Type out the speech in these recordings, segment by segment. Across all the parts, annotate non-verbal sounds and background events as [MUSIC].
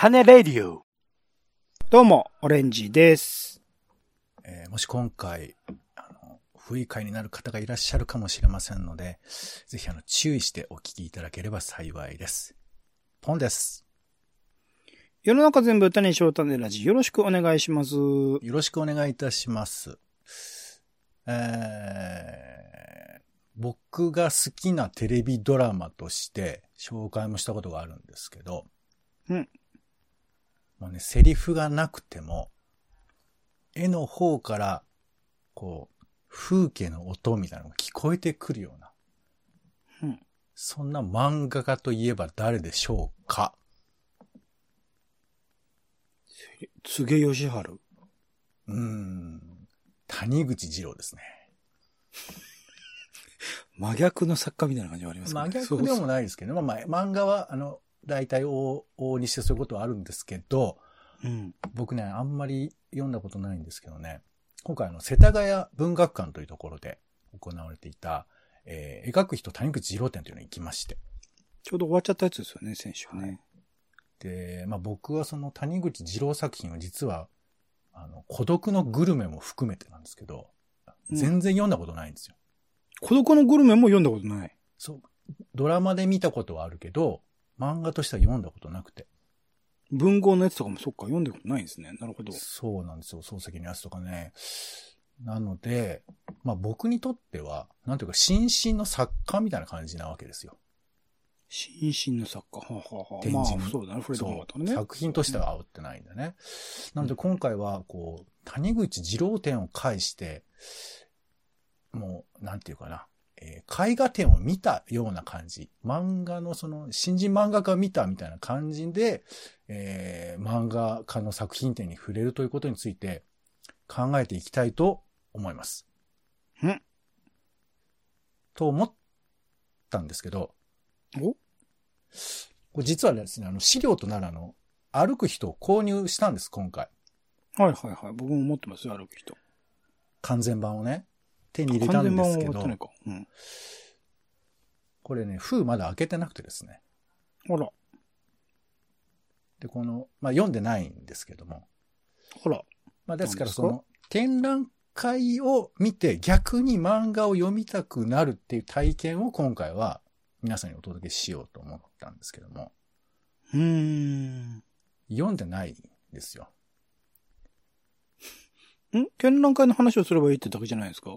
種レディオ。どうも、オレンジです。えーもし今回、あの、不愉快になる方がいらっしゃるかもしれませんので、ぜひあの、注意してお聞きいただければ幸いです。ポンです。世の中全部種にしよう種ラジ。よろしくお願いします。よろしくお願いいたします。えー、僕が好きなテレビドラマとして紹介もしたことがあるんですけど、うん。もうね、セリフがなくても、絵の方から、こう、風景の音みたいなのが聞こえてくるような、うん。そんな漫画家といえば誰でしょうか？つげよしはる。うーん、谷口二郎ですね。真逆の作家みたいな感じはあります真ね。逆でもないですけどね。まあ、まあ、漫画は、あの、大体往々にしてそういうことはあるんですけど、うん。僕ね、あんまり読んだことないんですけどね、今回あの、世田谷文学館というところで行われていた、えー描く人谷口二郎展というのに行きまして。ちょうど終わっちゃったやつですよね、先週ね。で、まあ僕はその谷口二郎作品を実は、あの、孤独のグルメも含めてなんですけど、うん全然読んだことないんですよ。孤独のグルメも読んだことない。そう。ドラマで見たことはあるけど、漫画としては読んだことなくて。文豪のやつとかもそっか、読んだことないんですね。なるほど。そうなんですよ。漱石のやつとかね。なので、まあ僕にとっては、なんていうか、新進の作家みたいな感じなわけですよ。新進の作家。はあ、はあはあ、まあ、そうだね。触れてこなかったね。作品としては煽ってないんだね。なので今回は、こう、谷口二郎展を介して、もう、なんていうかな、えー絵画展を見たような感じ。漫画のその、新人漫画家を見たみたいな感じで、えー漫画家の作品展に触れるということについて考えていきたいと思います。んと思ったんですけど、お？これ実はですね、あの、資料となるあの、歩く人を購入したんです、今回。はいはいはい。僕も持ってますよ、歩く人。完全版をね、手に入れたんですけど。うん。これね、封まだ開けてなくてですね。あら、で、この、まあ、読んでないんですけども。あら。まあ、ですからその、展覧会を見て逆に漫画を読みたくなるっていう体験を今回は皆さんにお届けしようと思ったんですけども、うーん。読んでないんですよ。[LAUGHS] ん？展覧会の話をすればいいってだけじゃないですか？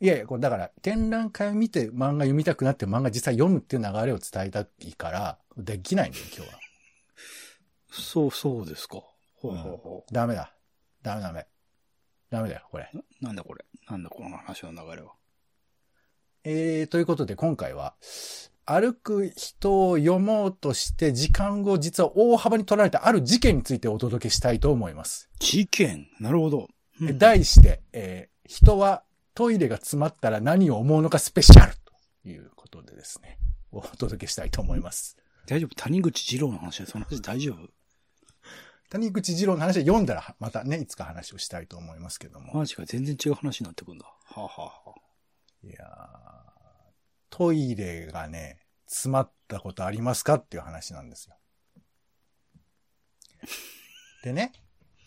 いやいや、これだから、展覧会を見て漫画読みたくなって漫画実際読むっていう流れを伝えたいから、できないんだよ、今日は。そう、そうですか。ほうほうほダメだ。ダメダメ。ダメだよ、これ。う。なんだこれ。なんだこの話の流れは。えー、ということで今回は、歩く人を読もうとして時間を実は大幅に取られたある事件についてお届けしたいと思います。事件？なるほど。うん題して、えー人はトイレが詰まったら何を思うのかスペシャルということでですね、お届けしたいと思います。大丈夫？谷口二郎の話はその話大丈夫？谷口二郎の話は読んだらまたね、いつか話をしたいと思いますけども。マジか、全然違う話になってくんだ。はあ、はあはあ、いやートイレがね、詰まったことありますかっていう話なんですよ。でね、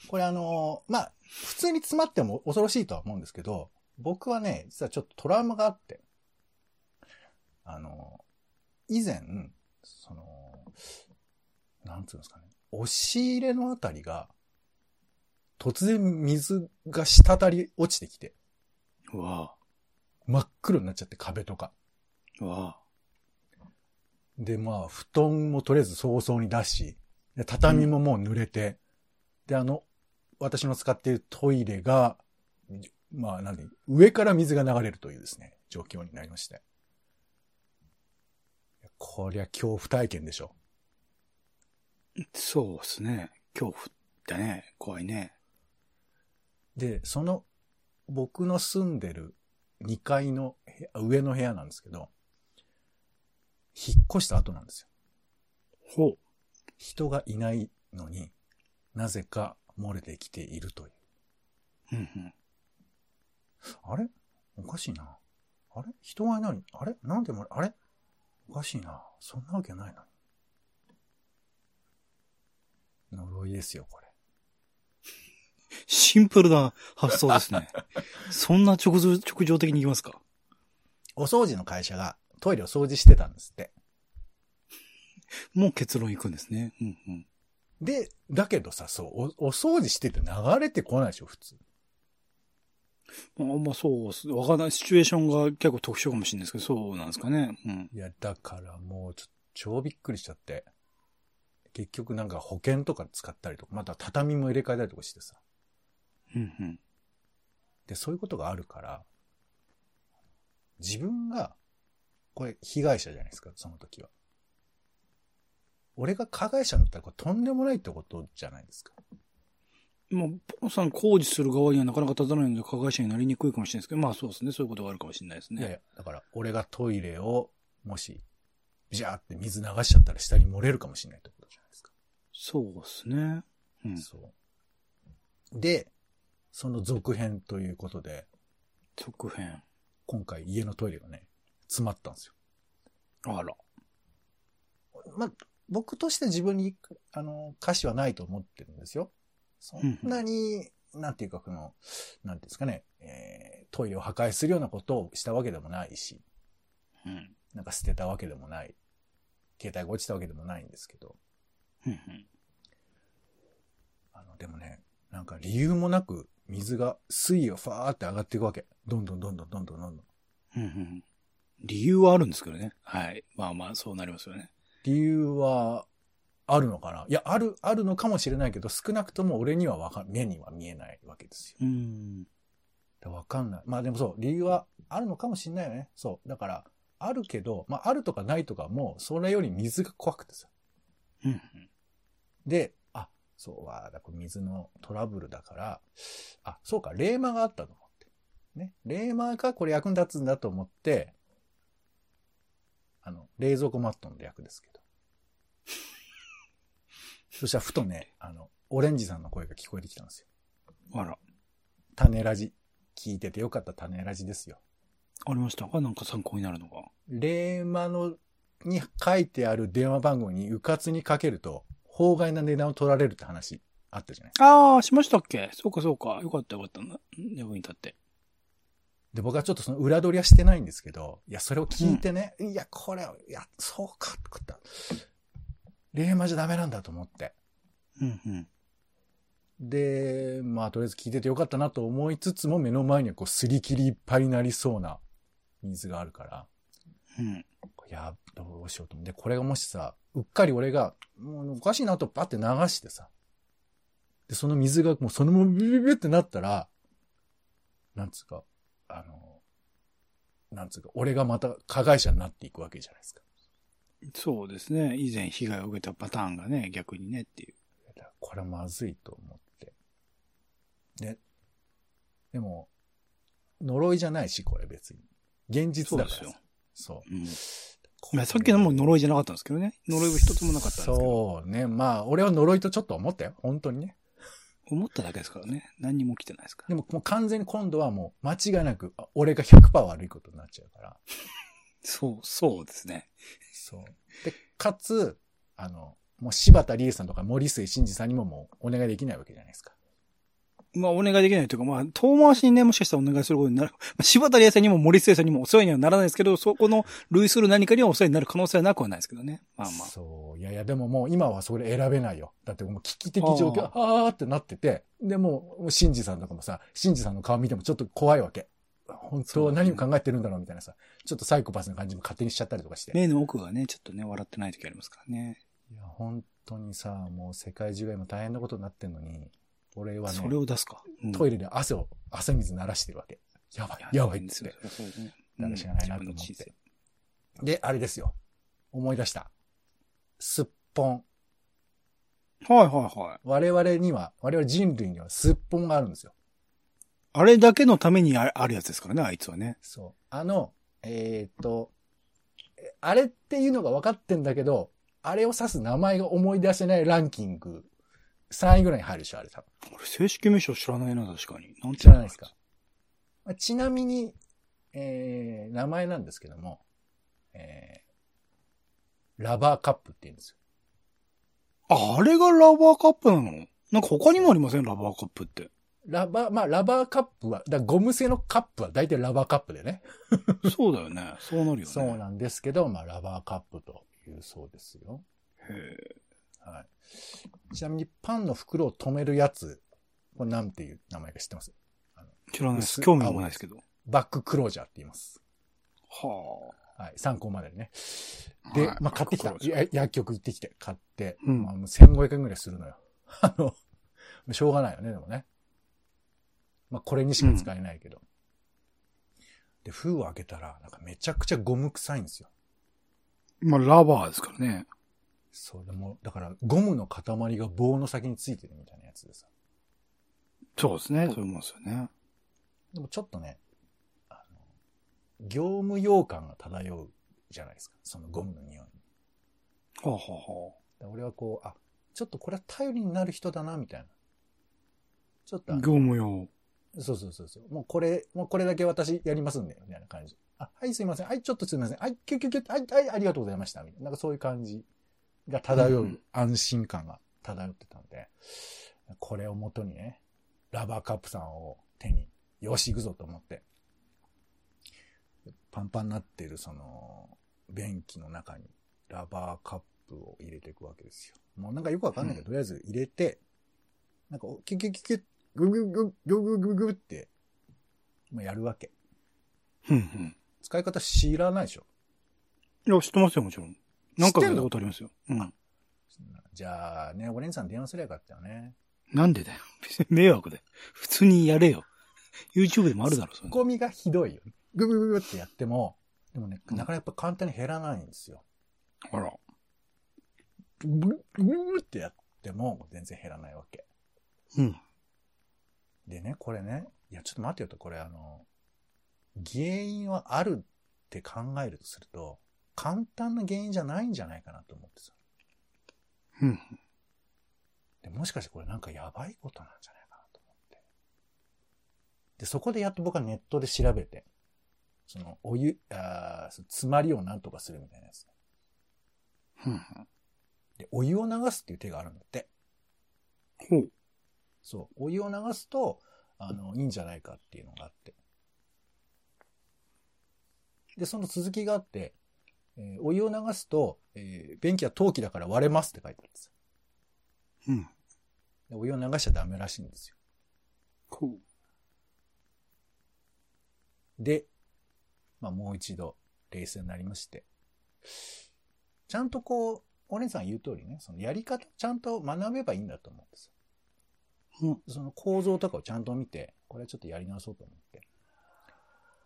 これあのーまあ、普通に詰まっても恐ろしいとは思うんですけど、僕はね、実はちょっとトラウマがあって、あのー以前、その、なんつうんですかね、押し入れのあたりが、突然水が滴り落ちてきて、うわ真っ黒になっちゃって壁とか。あ、うわで、まあ、布団もとりあえず早々に出し、で畳ももう濡れて、で、あの、私の使っているトイレが、まあ、なんで、上から水が流れるというですね、状況になりまして。こりゃ恐怖体験でしょ。あ。そうっすね。恐怖だね。怖いね。で、その、僕の住んでる2階の上の部屋なんですけど、引っ越した後なんですよ。ほう。人がいないのになぜか漏れてきているという。うんうん。あれ？おかしいな。あれ？人がいない？のにあれ？なんでも、あれ？おかしいな。そんなわけないのに。呪いですよ、これ。シンプルな発想ですね。[LAUGHS] そんな直情直情的にいきますか？お掃除の会社がトイレを掃除してたんですって。もう結論いくんですね。うんうん。で、だけどさ、そう、おお掃除してて流れてこないでしょ、普通。あまあそうっす。わかんない。シチュエーションが結構特殊かもしれないですけど、そうなんですかね。うん。いや、だからもうちょ、超びっくりしちゃって。結局なんか保険とか使ったりとか、また畳も入れ替えたりとかしてさ。うんうん。で、そういうことがあるから、自分が、これ被害者じゃないですか、その時は。俺が加害者になったらこれとんでもないってことじゃないですか。まあ、ポンさん工事する側にはなかなか立たないので、加害者になりにくいかもしれないですけど、まあそうですね。そういうことがあるかもしれないですね。いやいや、だから俺がトイレを、もし、ビャーって水流しちゃったら下に漏れるかもしれないってことじゃないですか。そうですね。うん。そう。で、その続編ということで、続編。今回家のトイレがね、詰まったんですよ。あら。まあ、僕として自分に、あの、歌詞はないと思ってるんですよ。そんなに、なんていうか、この、なんていうんですかね、えー、トイレを破壊するようなことをしたわけでもないし、うん。なんか捨てたわけでもない、携帯が落ちたわけでもないんですけど、うんうん。あの、でもね、なんか理由もなく水が、水位がファーって上がっていくわけ。どんどんどんどんどんどんどんどん。うんうん。理由はあるんですけどね。はい。まあまあ、そうなりますよね。理由は、あるのかな？いや、ある、あるのかもしれないけど、少なくとも俺にはわか目には見えないわけですよ。うわかんない。まあでもそう、理由はあるのかもしれないよね。そう。だから、あるけど、まああるとかないとかも、それより水が怖くてさ。うんうん。で、あ、そうは、だこれ水のトラブルだから、あ、そうか、レーマがあったと思って。ね。レーマがこれ役に立つんだと思って、あの、冷蔵庫マットの略ですけど。そしたらふとね、あの、オレンジさんの声が聞こえてきたんですよ。あら。種ラジ。聞いててよかった種ラジですよ。ありましたかなんか参考になるのが。レーマの、に書いてある電話番号にうかつにかけると、法外な値段を取られるって話あったじゃないああ、しましたっけ？そうかそうか。よかったよかった。な役に立って。で、僕はちょっとその裏取りはしてないんですけど、いや、それを聞いてね、いや、これ、いや、そうか、ってことだ。レーマじゃダメなんだと思って。うんうん。で、まあ、とりあえず聞いててよかったなと思いつつも、目の前にはこう、すり切りいっぱいになりそうな水があるから、うん。いや、どうしようと思って、これがもしさ、うっかり俺が、もうおかしいなとパって流してさ、で、その水がもうそのままビビビビってなったら、なんつうか、あの、なんつうか、俺がまた加害者になっていくわけじゃないですか。そうですね。以前被害を受けたパターンがね、逆にねっていう。これはまずいと思って。で、でも、呪いじゃないし、これ別に。現実だからさ。そうですよそう。うん。さっきのも呪いじゃなかったんですけどね。呪いは一つもなかったんですけど。そうね。まあ、俺は呪いとちょっと思ったよ。本当にね。思っただけですからね。何にも起きてないですから。でももう完全に今度はもう間違いなく、あ俺が100%悪いことになっちゃうから。そう、そうですね。そう。で、かつ、あの、もう柴田理恵さんとか森末慎二さんにももうお願いできないわけじゃないですか。まあ、お願いできないというか、まあ、遠回しにね、もしかしたらお願いすることになる。[LAUGHS] まあ、柴田理恵さんにも森末さんにもお世話にはならないですけど、そこの類する何かにはお世話になる可能性はなくはないですけどね。まあまあ。そう。いやいや、でももう今はそれ選べないよ。だってもう危機的状況、あーってなってて、でもう、慎二さんとかもさ、慎二さんの顔見てもちょっと怖いわけ。本当は何を考えてるんだろうみたいなさ、ちょっとサイコパスな感じも勝手にしちゃったりとかして。目の奥がね、ちょっとね、笑ってない時ありますからね。いや、本当にさ、もう世界中が今大変なことになってんのに、俺はねそ、れを出すか。うんトイレで汗を、汗水鳴らしてるわけ。やばい、やばいっつって。そうですね。なるしかないなと思って自分の人で、あれですよ。思い出した。すっぽん。生はいはいはい。我々には、我々人類にはすっぽんがあるんですよ。あれだけのためにああるやつですからね、あいつはね。そう。あの、えーっと、えあれっていうのが分かってんだけど、あれを指す名前が思い出せないランキング、3位ぐらいに入るでしょ、あれ多分。俺、正式名称知らないな、確かに。なんて知らないですか？まあちなみに、えー、名前なんですけども、えー、ラバーカップって言うんですよ。あ、あれがラバーカップなの？なんか他にもありません？ラバーカップって。ラバー、まあ、ラバーカップは、だゴム製のカップは大体ラバーカップでね。[LAUGHS] そうだよね。そうなるよね。そうなんですけど、まあ、ラバーカップというそうですよ。へはい。ちなみにパンの袋を止めるやつ、これなんていう名前か知ってます？ー知らないです。薄興味もないですけど。バッククロージャーって言います。ははい。参考までにね。で、はいまあ、買ってきた。薬局行ってきて、買って、うんまあ、もう1500円ぐらいするのよ。[LAUGHS] あの、しょうがないよね、でもね。まあ、これにしか使えないけど。で、封を開けたら、なんかめちゃくちゃゴム臭いんですよ。まあ、ラバーですからね。そう、でも、だから、ゴムの塊が棒の先についてるみたいなやつでさ。そうですね。そういうもんですよね。でもちょっとね、あの、業務用感が漂うじゃないですか。そのゴムの匂いに。はあ、はあはで俺はこう、あ、ちょっとこれは頼りになる人だな、みたいな。ちょっと業務用。そうそうそうそう。もうこれ、もうこれだけ私やりますんで、みたいな感じ。あ、はい、すいません。はい、ちょっとすいません。はい、キュッキュッキュッ、はい、はい、ありがとうございました。みたいな。なんかそういう感じが漂う、うん安心感が漂ってたんで、これを元にね、ラバーカップさんを手に、よし、行くぞと思って、パンパンになっているその、便器の中にラバーカップを入れていくわけですよ。もうなんかよくわかんないけど、とりあえず入れて、なんか、キュッキュッキュッキュッ、ぐぐぐぐぐぐぐって、まあ、やるわけ。うんうん。使い方知らないでしょ？いや、知ってますよ、もちろん。なんかやったことありますよ。うん。じゃあね、お姉さん電話すればよかったよね。なんでだよ。別に迷惑で。普通にやれよ。YouTube でもあるだろ、それ。コミがひどいよ。ぐぐぐぐってやっても、でもね、なかなかやっぱ簡単に減らないんですよ。あら。ぐぐぐってやっても全然減らないわけ。うん。でね、これね、いや、ちょっと待ってよと、これあの、原因はあるって考えるとすると、簡単な原因じゃないんじゃないかなと思ってさ。うん。でもしかしてこれなんかやばいことなんじゃないかなと思って。で、そこでやっと僕はネットで調べて、その、お湯、あ詰まりをなんとかするみたいなやつ。うん。で、お湯を流すっていう手があるんだって。ほう。そう。お湯を流すと、あの、いいんじゃないかっていうのがあって。で、その続きがあって、えーお湯を流すと、えー便器は陶器だから割れますって書いてあるんです。うん。でお湯を流しちゃダメらしいんですよ。ほう。で、まあもう一度冷静になりまして、ちゃんとこう、お姉さん言う通りね、そのやり方ちゃんと学べばいいんだと思うんですよ。うん。その構造とかをちゃんと見て、これはちょっとやり直そうと思って。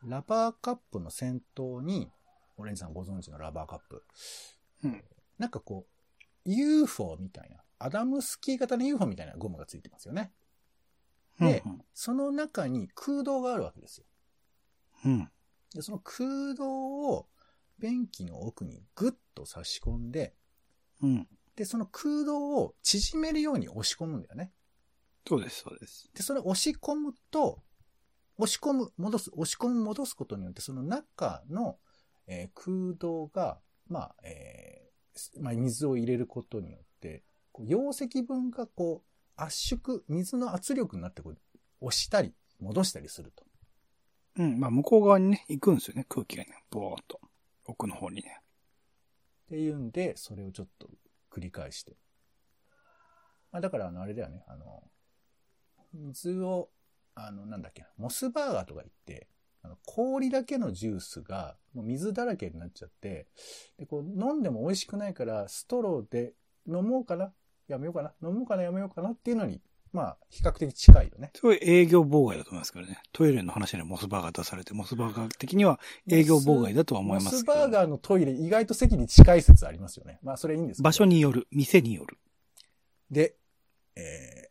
ラバーカップの先頭に、オレンジさんご存知のラバーカップ。うんなんかこう、UFO みたいな、アダムスキー型の UFO みたいなゴムがついてますよね。でうんその中に空洞があるわけですよ。うん。で、その空洞を便器の奥にグッと差し込んで、うん。で、その空洞を縮めるように押し込むんだよね。そうです、そうです。で、それを押し込むと、押し込む、戻す、押し込む、戻すことによって、その中の、えー空洞が、まあ、えーすまあ、水を入れることによって、こう溶石分がこう、圧縮、水の圧力になってこう、押したり、戻したりすると。うん。まあ、向こう側にね、行くんですよね、空気がね。ぼーっと。奥の方にね。っていうんで、それをちょっと繰り返して。まあ、だから、あの、あれだよね、あの、水を、あの、なんだっけな、モスバーガーとか言って、あの氷だけのジュースが、もう水だらけになっちゃって、で、こう、飲んでも美味しくないから、ストローで飲もうかなやめようかな飲もうかなやめようかなっていうのに、まあ、比較的近いよね。すごい営業妨害だと思いますからね。トイレの話にはモスバーガー出されて、モスバーガー的には営業妨害だとは思いますけど。モスバーガーのトイレ、意外と席に近い説ありますよね。まあ、それいいんです場所による、店による。で、えー、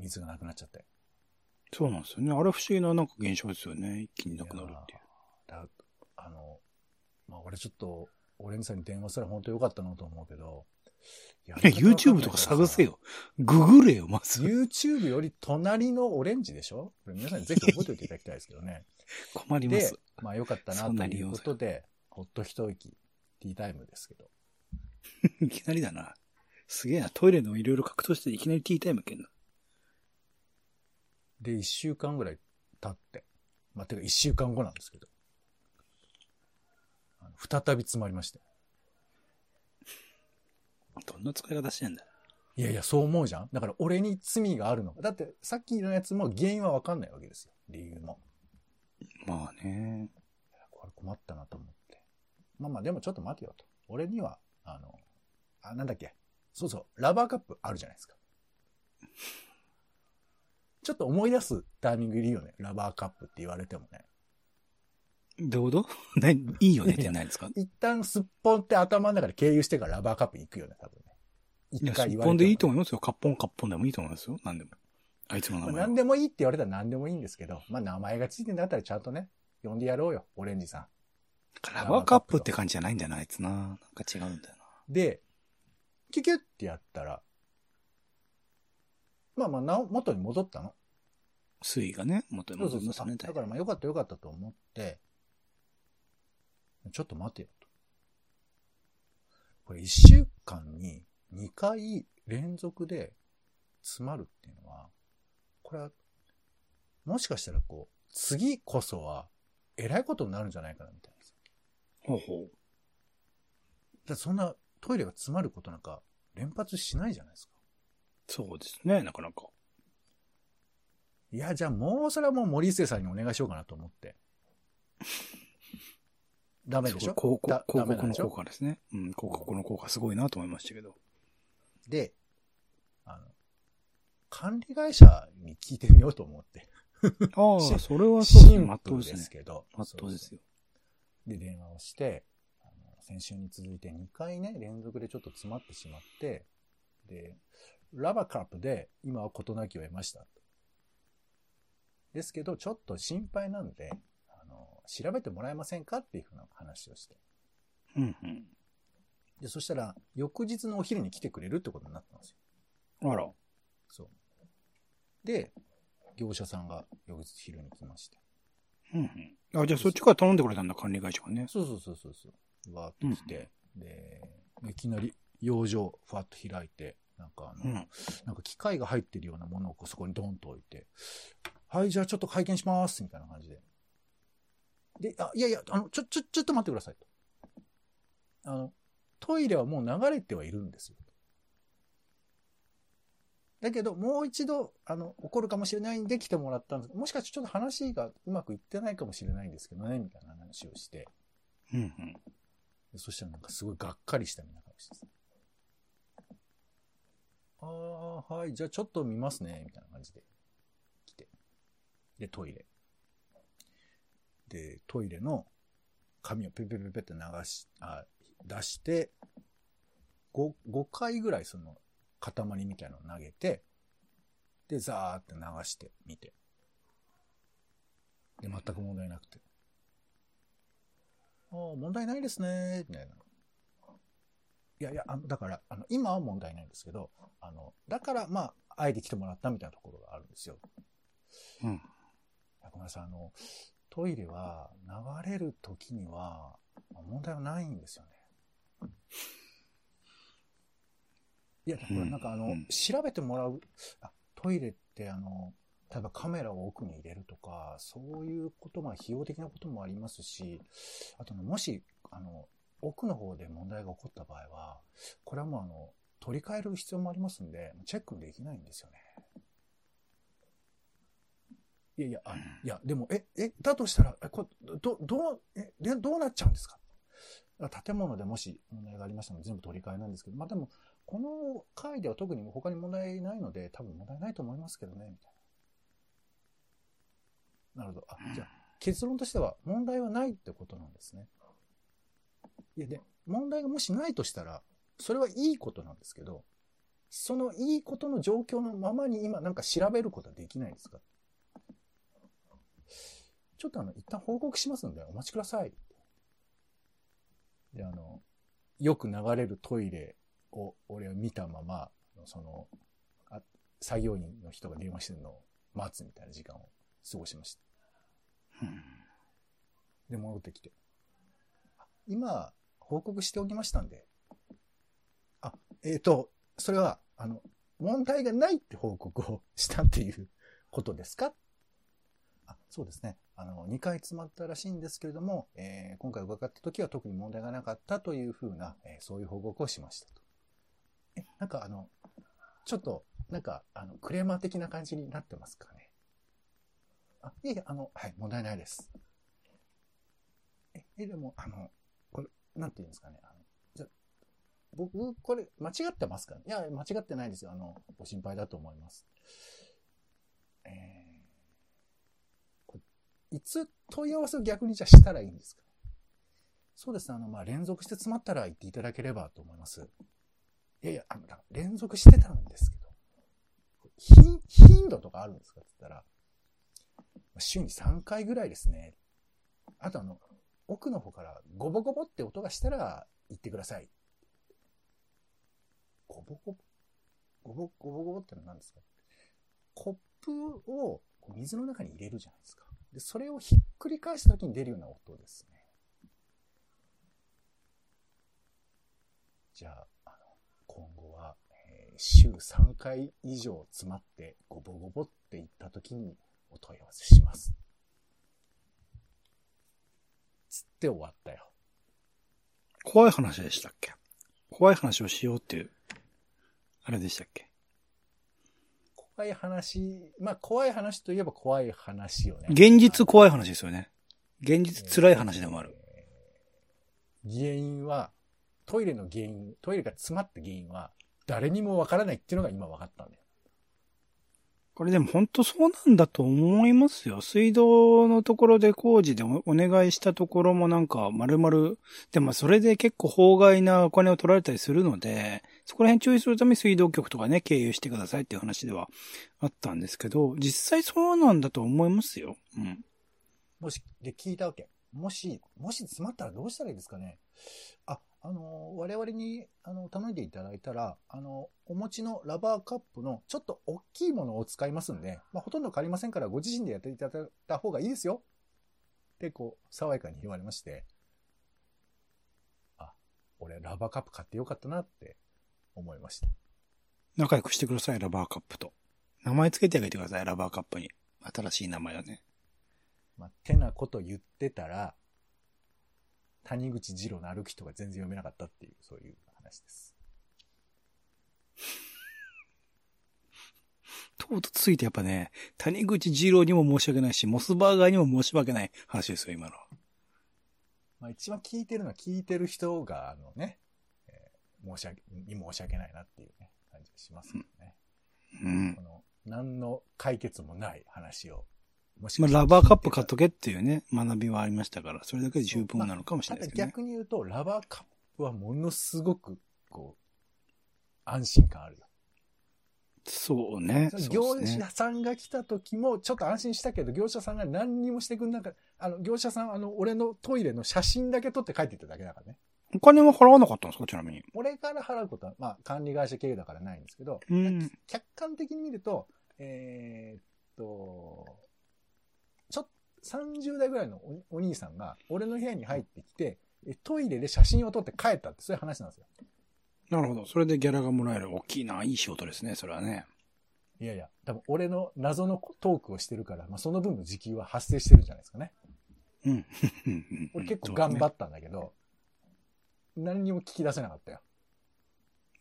水がなくなっちゃって。そうなんですよね。あれ不思議ななんか現象ですよね。一気になくなるっていう。だあの、まあ、俺ちょっと、オレンジさんに電話したら本当よかったなと思うけど。いやいや YouTube とか探せ。よ。ググれよ、まず。YouTube より隣のオレンジでしょ？これ皆さんにぜひ覚えておいていただきたいですけどね。で [LAUGHS] 困ります。、まあよかったなということで、ほっと一息、ティータイムですけど。[LAUGHS] いきなりだな。すげえな。トイレのいろいろ格闘していきなりティータイムけんな。で、一週間ぐらい経って、まあ、てか一週間後なんですけど、あの再び詰まりまして。どんな使い方してんだいやいや、そう思うじゃんだから俺に罪があるのか。だってさっきのやつも原因はわかんないわけですよ。理由も。まあね。これ困ったなと思って。まあまあ、でもちょっと待てよと。俺には、あの、あ、なんだっけ。そうそう、ラバーカップあるじゃないですか。ちょっと思い出すタイミングいるよね。ラバーカップって言われてもね。どういうこと？[LAUGHS] ないいいよねってないですか？[LAUGHS] 一旦すっぽんって頭の中で経由してからラバーカップ行くよね、多分ね。一回すっ言われてもぽんでいいと思いますよ。カッポンカッポンでもいいと思いますよ。何でも。あいつの名まあ前は。何でもいいって言われたら何でもいいんですけど、まあ名前がついてんだったらちゃんとね、呼んでやろうよ、オレンジさん。ラバーカップって感じじゃないんだよな、あいつな。なんか違うんだよな。で、キュキュってやったら、まあまあなお、元に戻ったの。水位がね、元に戻りましたね、だからまあよかったよかったと思って、ちょっと待てよと。これ一週間に2回連続で詰まるっていうのは、これは、もしかしたらこう、次こそは、えらいことになるんじゃないかなみたいなさ。ほうほう。だそんなトイレが詰まることなんか連発しないじゃないですか。そうですね、なかなか。いや、じゃあもうそれはもう森末さんにお願いしようかなと思って。[LAUGHS] ダメでしょ？広告だ広告の効果ですね。うん、広告の効果すごいなと思いましたけど。で、あの、管理会社に聞いてみようと思って。ああ、[LAUGHS] しそれはそうですね。ですけど。まっとうですよ。で、電話をして、あの先週に続いて2回ね、連続でちょっと詰まってしまって、で、ラバーカップで今は事なきを得ました。ですけど、ちょっと心配なんで、あの、調べてもらえませんかっていうふうな話をして。うんうん。で、そしたら、翌日のお昼に来てくれるってことになったんですよ。あら。そう。で、業者さんが翌日昼に来まして。うんうん。あ、じゃあそっちから頼んでくれたんだ、管理会社がね。そうそうそうそうそう。わーっと来て、で、いきなり養生、ふわっと開いて、かあの、うん。なんか機械が入ってるようなものをこうそこにドンと置いて、はい、じゃあちょっと会見します、みたいな感じで。で、あ、いやいや、あの、ちょ、ちょ、ちょっと待ってくださいと。あの、トイレはもう流れてはいるんですよ。だけど、もう一度、あの、起こるかもしれないんで来てもらったんです。もしかしてちょっと話がうまくいってないかもしれないんですけどね、みたいな話をして。うんうん。でそしたらなんかすごいがっかりしたみたいな顔してさああ、はい、じゃあちょっと見ますね、みたいな感じで来て。で、トイレ。で、トイレの紙をペペペペって流し、あ、出して、5、5回ぐらいその塊みたいなのを投げて、で、ザーって流してみて。で、全く問題なくて。ああ、問題ないですね、みたいな。いやいや、あの、だから、あの、今は問題ないんですけど、あの、だから、まあ、あえて来てもらったみたいなところがあるんですよ。うん。ごめんなさい、あの、トイレは流れる時には、まあ問題はないんですよね。いや、これなんかあの、うん調べてもらう、あ、トイレってあの、例えばカメラを奥に入れるとか、そういうこと、まあ、費用的なこともありますし、あとね、もし、あの、奥の方で問題が起こった場合は、これはもうあの、取り替える必要もありますんで、チェックできないんですよね。いやいや、あいや、でも、え、え、だとしたら、え、こど、どう、え、で、どうなっちゃうんですか？建物でもし問題がありましたら全部取り替えなんですけど、まあでも、この回では特に他に問題ないので、多分問題ないと思いますけどね、みたいな。なるほど。あ、じゃあ、結論としては問題はないってことなんですね。いや、で、問題がもしないとしたら、それはいいことなんですけど、そのいいことの状況のままに今なんか調べることはできないですか？ちょっとあの、一旦報告しますのでお待ちください。で、あの、よく流れるトイレを俺は見たまま、その、あ作業員の人が電話してるのを待つみたいな時間を過ごしました。うんで、戻ってきて。あ今、報告しておきましたんで。あ、えっ、と、それは、あの、問題がないって報告をしたっていうことですか？あそうですね。あの、2回詰まったらしいんですけれども、えー今回伺った時は特に問題がなかったというふうな、えーそういう報告をしましたと。え、なんかあの、ちょっと、なんか、あの、クレーマー的な感じになってますかね？あ、いえいえ、あの、はい、問題ないです。え、え、でも、あの、なんていうんですかね。あのじゃ、僕、これ、間違ってますかいや、間違ってないですよ。あの、ご心配だと思います。えーいつ問い合わせを逆にじゃしたらいいんですか？そうですね。あの、まあ、連続して詰まったら言っていただければと思います。いやいや、あの、連続してたんですけど、頻、頻度とかあるんですか？って言ったら、週に3回ぐらいですね。あとあの、奥の方からゴボゴボって音がしたら言ってください。ゴボゴボゴボゴボゴボってのは何ですか？コップを水の中に入れるじゃないですか。で、それをひっくり返した時に出るような音ですね。じゃあ、あの、今後は、えー週3回以上詰まってゴボゴボって言った時にお問い合わせします。つって終わったよ。怖い話でしたっけ？怖い話をしようっていう、あれでしたっけ？怖い話、まあ怖い話といえば怖い話よね。現実怖い話ですよね。現実辛い話でもある。原因は、トイレの原因、トイレが詰まった原因は、誰にもわからないっていうのが今分かったんだよ。これでも本当そうなんだと思いますよ。水道のところで工事でお願いしたところもなんか丸々、でもそれで結構法外なお金を取られたりするので、そこら辺注意するために水道局とかね、経由してくださいっていう話ではあったんですけど、実際そうなんだと思いますよ。うん。もし、で、聞いたわけ。もし、もし詰まったらどうしたらいいですかねあ、あの、我々に、あの、頼んでいただいたら、あの、お持ちのラバーカップのちょっと大きいものを使いますんで、まあ、ほとんど借りませんから、ご自身でやっていただいた方がいいですよ。って、こう、爽やかに言われまして、あ、俺、ラバーカップ買ってよかったなって思いました。仲良くしてください、ラバーカップと。名前つけてあげてください、ラバーカップに。新しい名前をね。まあ、てなこと言ってたら、谷口二郎の歩きとか全然読めなかったっていう、そういう話です。とうとついてやっぱね、谷口二郎にも申し訳ないし、モスバーガーにも申し訳ない話ですよ、今の。まあ一番聞いてるのは聞いてる人が、あのね、えー申し訳、に申し訳ないなっていうね、感じがしますけどね。うんこ。の、何の解決もない話を。まあ、ラバーカップ買っとけっていうね、学びはありましたから、それだけで十分なのかもしれないですけどね。逆に言うと、ラバーカップはものすごく、こう、安心感あるよ。そうね。業者さんが来た時もちょっと安心したけど、業者さんが何にもしてくんなかあの、業者さん、あの、俺のトイレの写真だけ撮って帰っていっただけだからね。お金は払わなかったんですか？ちなみに。俺から払うことは、まあ、管理会社経由だからないんですけど、うん。客観的に見ると、えーっと、30代ぐらいのおお兄さんが、俺の部屋に入ってきて、えトイレで写真を撮って帰ったって、そういう話なんですよ。なるほど。それでギャラがもらえる。大きいな。いい仕事ですね。それはね。いやいや、多分俺の謎のトークをしてるから、まあ、その分の時給は発生してるじゃないですかね。うん。[LAUGHS] 俺結構頑張ったんだけど、何にも聞き出せなかったよ。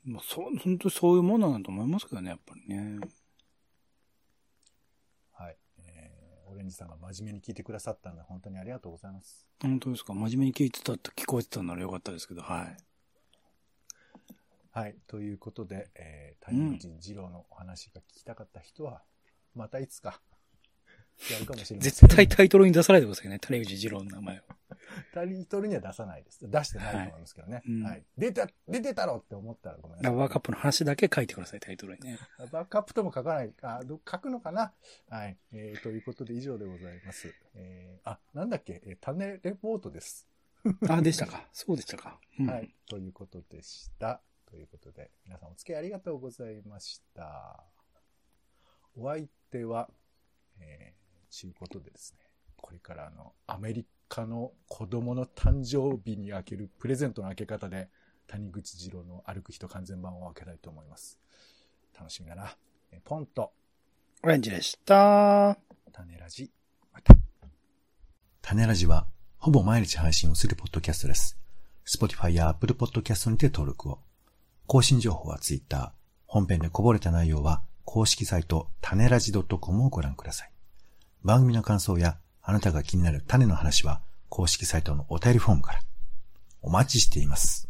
まあ、そう、本当にそういうものなんだと思いますけどね、やっぱりね。はい。えー、オレンジさんが真面目に聞いてくださったんで、本当にありがとうございます。本当ですか？真面目に聞いてたって聞こえてたならよかったですけど、はい。はい。ということで、えー、谷口二郎のお話が聞きたかった人は、またいつか、やるかもしれません。絶対タイトルに出さないでくださいね。谷口二郎の名前を。タイトルには出さないです。出してないと思いますけどね。はいうんはい。出た、出てたろって思ったらごめんなさい。ラバーカップの話だけ書いてください、タイトルにね。ラバーカップとも書かない、あ、ど書くのかな？はい。えー、ということで以上でございます。えー、あ、なんだっけ、えー、種レポートです。あ、でしたか。そうでしたか。うんはい。ということでした。ということで、皆さんお付き合いありがとうございました。お相手は、えー、ちゅうことでですね、これからあの、アメリカの子供の誕生日に開けるプレゼントの開け方で、谷口二郎の歩く人完全版を開けたいと思います。楽しみだな。えーポンと、オレンジでした。種ラジ、また。種ラジは、ほぼ毎日配信をするポッドキャストです。Spotify や Apple Podcast にて登録を。更新情報は Twitter。本編でこぼれた内容は、公式サイト、種ラジ .com をご覧ください。番組の感想や、あなたが気になる種の話は、公式サイトのお便りフォームから。お待ちしています。